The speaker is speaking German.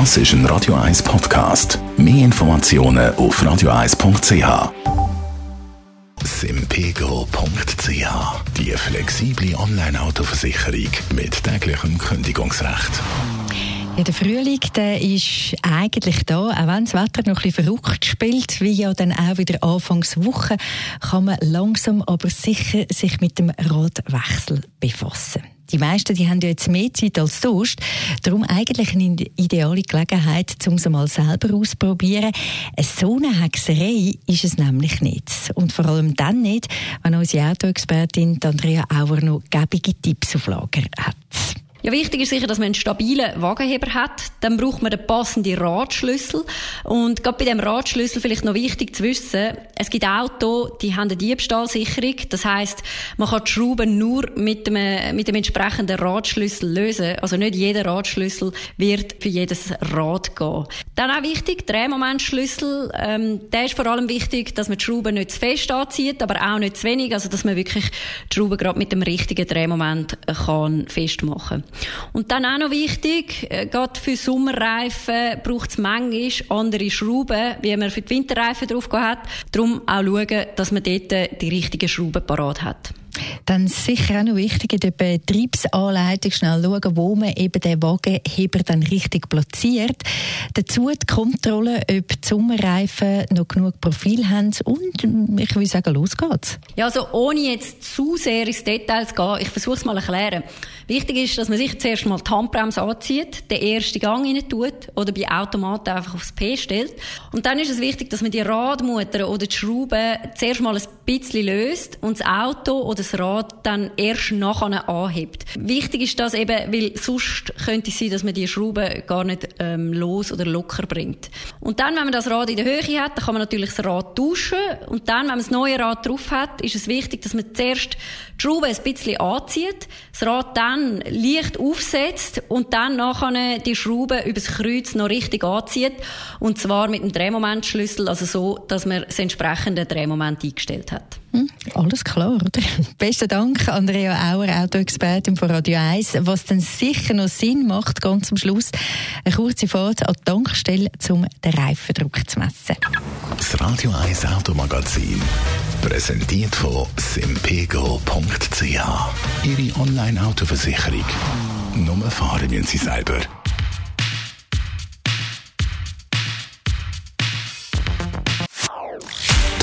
Das ist ein Radio 1 Podcast. Mehr Informationen auf radio1.ch. Simpego.ch Die flexible Online-Autoversicherung mit täglichem Kündigungsrecht. Ja, der Frühling der ist eigentlich da, auch wenn das Wetter noch ein bisschen verrückt spielt, wie ja dann auch wieder Anfangswoche, kann man langsam aber sicher sich mit dem Radwechsel befassen. Die meisten die haben ja jetzt mehr Zeit als sonst. Darum eigentlich eine ideale Gelegenheit, um es mal selber auszuprobieren. So eine Hexerei ist es nämlich nicht. Und vor allem dann nicht, wenn unsere Autoexpertin Andrea Auer noch gebige Tipps auf Lager hat. Ja, wichtig ist sicher, dass man einen stabilen Wagenheber hat. Dann braucht man den passenden Radschlüssel. Und gerade bei dem Radschlüssel vielleicht noch wichtig zu wissen, es gibt Autos, die haben eine Diebstahlsicherung. Das heißt, man kann die Schrauben nur mit dem, mit dem entsprechenden Radschlüssel lösen. Also nicht jeder Radschlüssel wird für jedes Rad gehen. Dann auch wichtig, Drehmomentschlüssel. Ähm, der ist vor allem wichtig, dass man die Schrauben nicht zu fest anzieht, aber auch nicht zu wenig. Also, dass man wirklich die Schrauben gerade mit dem richtigen Drehmoment kann festmachen kann. Und dann auch noch wichtig, äh, gerade für Sommerreifen braucht es manchmal andere Schrauben, wie man für die Winterreifen drauf hat. Darum auch schauen, dass man dort die richtigen Schrauben parat hat. Dann sicher auch noch wichtig in der Betriebsanleitung schnell schauen, wo man eben den Wagenheber dann richtig platziert. Dazu die Kontrolle, ob die Sommerreifen noch genug Profil haben und ich würde sagen, los geht's. Ja, also ohne jetzt zu sehr ins Detail zu gehen, ich versuche es mal zu erklären. Wichtig ist, dass man sich zuerst mal die Handbremse anzieht, den ersten Gang rein tut oder bei Automaten einfach aufs P stellt. Und dann ist es wichtig, dass man die Radmutter oder die Schrauben zuerst mal ein bisschen löst und das Auto oder das Rad dann erst nachher anhebt. Wichtig ist das eben, weil sonst könnte es sein, dass man die Schrauben gar nicht ähm, los oder locker bringt. Und dann, wenn man das Rad in der Höhe hat, dann kann man natürlich das Rad tauschen und dann, wenn man das neue Rad drauf hat, ist es wichtig, dass man zuerst die Schraube ein bisschen anzieht, das Rad dann leicht aufsetzt und dann nachher die Schraube übers Kreuz noch richtig anzieht und zwar mit dem Drehmomentschlüssel, also so, dass man das entsprechende Drehmoment eingestellt hat. Hm, alles klar, oder? Besten Dank, Andrea Auer, Autoexpertin von Radio 1. Was dann sicher noch Sinn macht, ganz am Schluss, eine kurze Fahrt an die Tankstelle, um den Reifendruck zu messen. Das Radio 1 Automagazin, präsentiert von simpego.ch. Ihre Online-Autoversicherung. Nur fahren müssen Sie selber.